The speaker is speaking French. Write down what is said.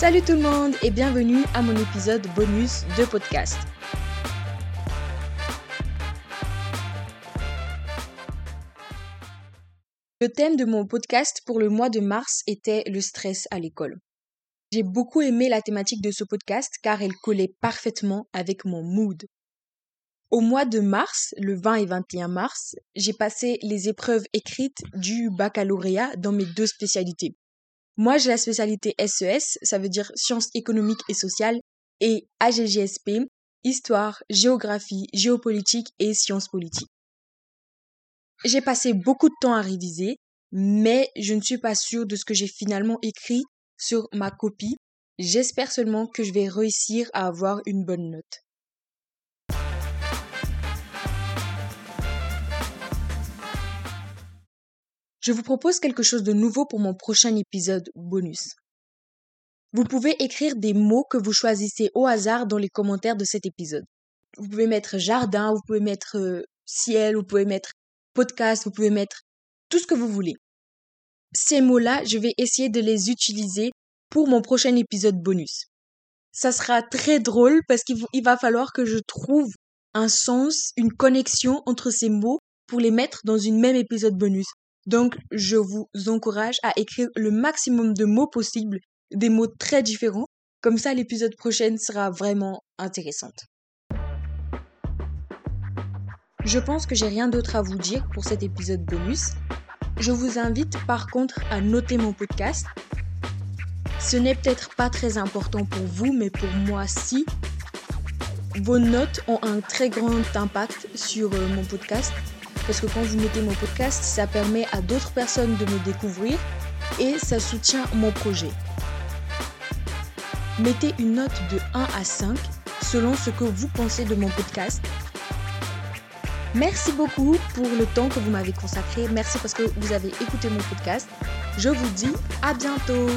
Salut tout le monde et bienvenue à mon épisode bonus de podcast. Le thème de mon podcast pour le mois de mars était le stress à l'école. J'ai beaucoup aimé la thématique de ce podcast car elle collait parfaitement avec mon mood. Au mois de mars, le 20 et 21 mars, j'ai passé les épreuves écrites du baccalauréat dans mes deux spécialités. Moi, j'ai la spécialité SES, ça veut dire sciences économiques et sociales, et AGGSP, histoire, géographie, géopolitique et sciences politiques. J'ai passé beaucoup de temps à réviser, mais je ne suis pas sûre de ce que j'ai finalement écrit sur ma copie. J'espère seulement que je vais réussir à avoir une bonne note. Je vous propose quelque chose de nouveau pour mon prochain épisode bonus. Vous pouvez écrire des mots que vous choisissez au hasard dans les commentaires de cet épisode. Vous pouvez mettre jardin, vous pouvez mettre euh, ciel, vous pouvez mettre podcast, vous pouvez mettre tout ce que vous voulez. Ces mots-là, je vais essayer de les utiliser pour mon prochain épisode bonus. Ça sera très drôle parce qu'il va falloir que je trouve un sens, une connexion entre ces mots pour les mettre dans une même épisode bonus. Donc, je vous encourage à écrire le maximum de mots possibles, des mots très différents. Comme ça, l'épisode prochain sera vraiment intéressante. Je pense que j'ai rien d'autre à vous dire pour cet épisode bonus. Je vous invite par contre à noter mon podcast. Ce n'est peut-être pas très important pour vous, mais pour moi si. Vos notes ont un très grand impact sur euh, mon podcast parce que quand vous mettez mon podcast, ça permet à d'autres personnes de me découvrir et ça soutient mon projet. Mettez une note de 1 à 5 selon ce que vous pensez de mon podcast. Merci beaucoup pour le temps que vous m'avez consacré. Merci parce que vous avez écouté mon podcast. Je vous dis à bientôt.